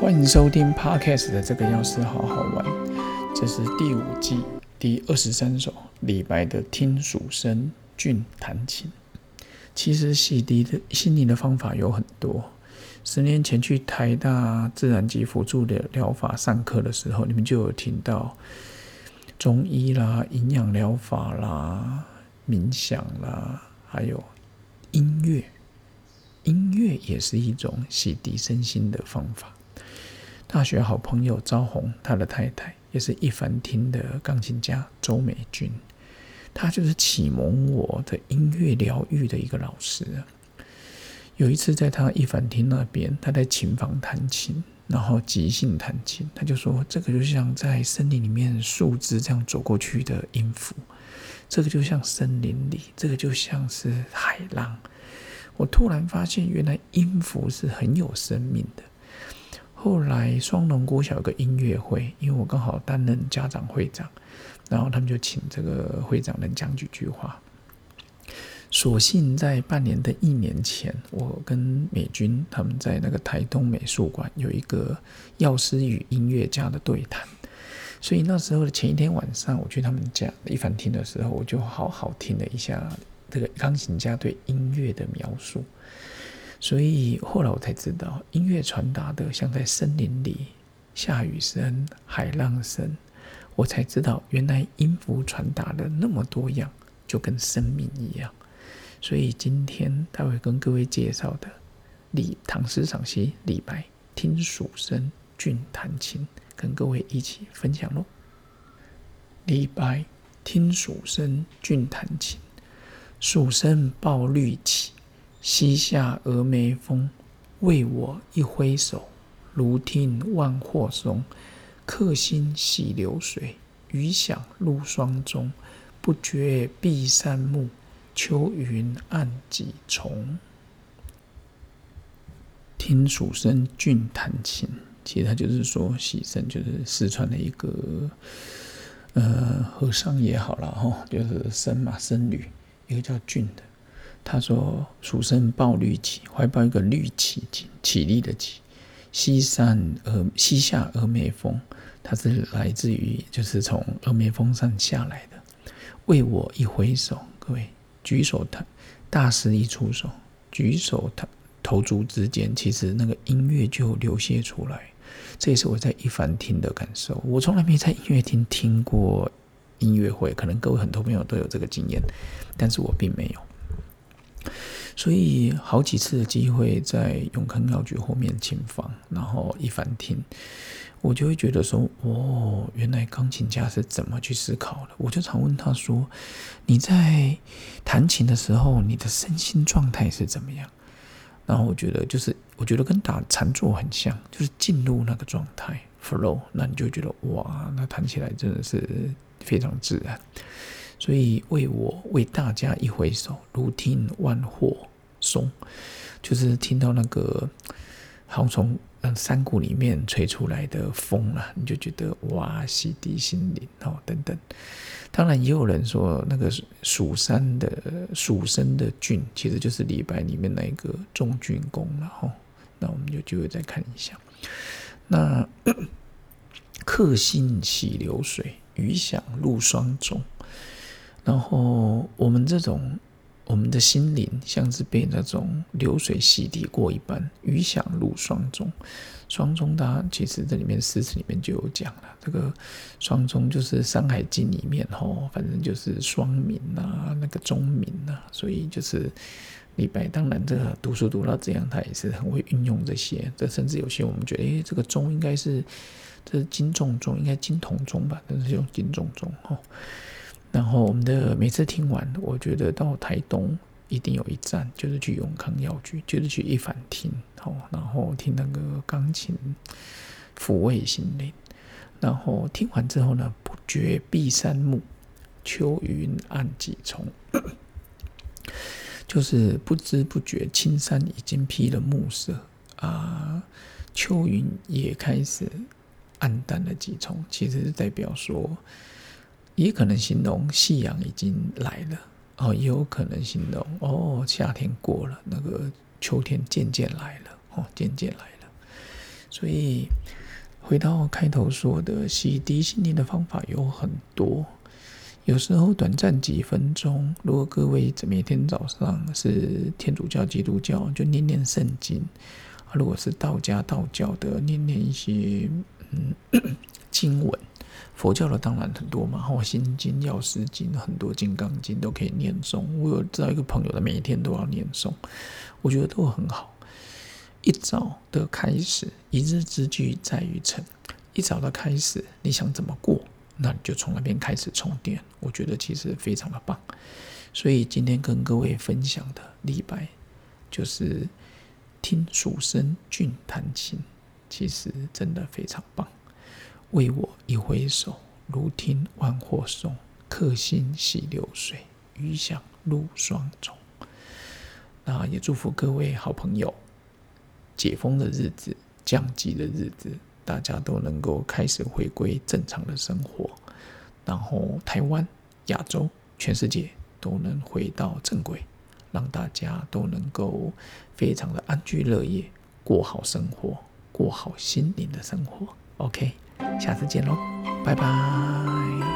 欢迎收听 Podcast 的这个钥匙好好玩，这是第五季第二十三首李白的《听蜀声俊弹琴》。其实洗涤的心灵的方法有很多。十年前去台大自然及辅助的疗法上课的时候，你们就有听到中医啦、营养疗法啦、冥想啦，还有音乐。音乐也是一种洗涤身心的方法。大学好朋友赵红，他的太太也是一凡厅的钢琴家周美君，他就是启蒙我的音乐疗愈的一个老师。有一次在他一凡厅那边，他在琴房弹琴，然后即兴弹琴，他就说：“这个就像在森林里面树枝这样走过去的音符，这个就像森林里，这个就像是海浪。”我突然发现，原来音符是很有生命的。后来双龙国小有个音乐会，因为我刚好担任家长会长，然后他们就请这个会长能讲几句话。所幸在半年的一年前，我跟美军他们在那个台东美术馆有一个药师与音乐家的对谈，所以那时候的前一天晚上，我去他们家一凡厅的时候，我就好好听了一下这个钢琴家对音乐的描述。所以后来我才知道，音乐传达的像在森林里下雨声、海浪声。我才知道，原来音符传达的那么多样，就跟生命一样。所以今天他会跟各位介绍的李唐诗赏析李白听蜀声俊弹琴，跟各位一起分享喽。李白听蜀声俊弹琴，蜀声报绿起。西下峨眉峰，为我一挥手，如听万壑松。客心洗流水，余响入霜中。不觉碧山暮，秋云暗几重。听蜀声俊弹琴，其实他就是说，喜声就是四川的一个呃和尚也好了哈，就是僧嘛僧侣，一个叫俊的。他说：“蜀声抱绿旗，怀抱一个绿旗起，起立的旗。西山峨西下峨眉峰，它是来自于就是从峨眉峰上下来的。为我一挥手，各位举手他大师一出手，举手他投足之间，其实那个音乐就流泻出来。这也是我在一凡听的感受。我从来没在音乐厅听过音乐会，可能各位很多朋友都有这个经验，但是我并没有。”所以好几次的机会在永康药局后面琴房，然后一凡听，我就会觉得说，哦，原来钢琴家是怎么去思考的。我就常问他说：“你在弹琴的时候，你的身心状态是怎么样？”然后我觉得，就是我觉得跟打禅坐很像，就是进入那个状态 flow，那你就觉得哇，那弹起来真的是非常自然。所以为我为大家一挥手，如听万壑松，就是听到那个好像从嗯山谷里面吹出来的风啊，你就觉得哇，洗涤心灵哦等等。当然也有人说，那个蜀山的蜀声的郡，其实就是李白里面那一个中俊公了哈。那我们就就会再看一下。那客心洗流水，余响入霜中。然后我们这种，我们的心灵像是被那种流水洗涤过一般，余响入双中。双中，它其实这里面诗词里面就有讲了，这个双中就是《山海经》里面吼，反正就是双明啊，那个钟鸣啊，所以就是李白。当然，这个读书读到这样，他也是很会运用这些。这甚至有些我们觉得，诶，这个钟应该是这是金钟钟，应该金铜钟吧？但是用金钟钟吼。然后我们的每次听完，我觉得到台东一定有一站，就是去永康药局，就是去一凡听，好，然后听那个钢琴抚慰心灵。然后听完之后呢，不觉碧山暮，秋云暗几重，就是不知不觉青山已经披了暮色啊，秋云也开始暗淡了几重，其实是代表说。也可能形容夕阳已经来了哦，也有可能形容哦，夏天过了，那个秋天渐渐来了哦，渐渐来了。所以回到开头说的洗涤心灵的方法有很多，有时候短暂几分钟。如果各位每天早上是天主教、基督教，就念念圣经；如果是道家、道教的，念念一些嗯 经文。佛教的当然很多嘛，《心经》《药师经》很多，《金刚经》都可以念诵。我有知道一个朋友的，每一天都要念诵，我觉得都很好。一早的开始，一日之计在于晨。一早的开始，你想怎么过，那你就从那边开始充电。我觉得其实非常的棒。所以今天跟各位分享的李白，就是听蜀声俊弹琴，其实真的非常棒。为我一挥手，如听万壑松。客心洗流水，余响入霜中。那也祝福各位好朋友，解封的日子、降级的日子，大家都能够开始回归正常的生活。然后台湾、亚洲、全世界都能回到正轨，让大家都能够非常的安居乐业，过好生活，过好心灵的生活。OK。下次见喽，拜拜。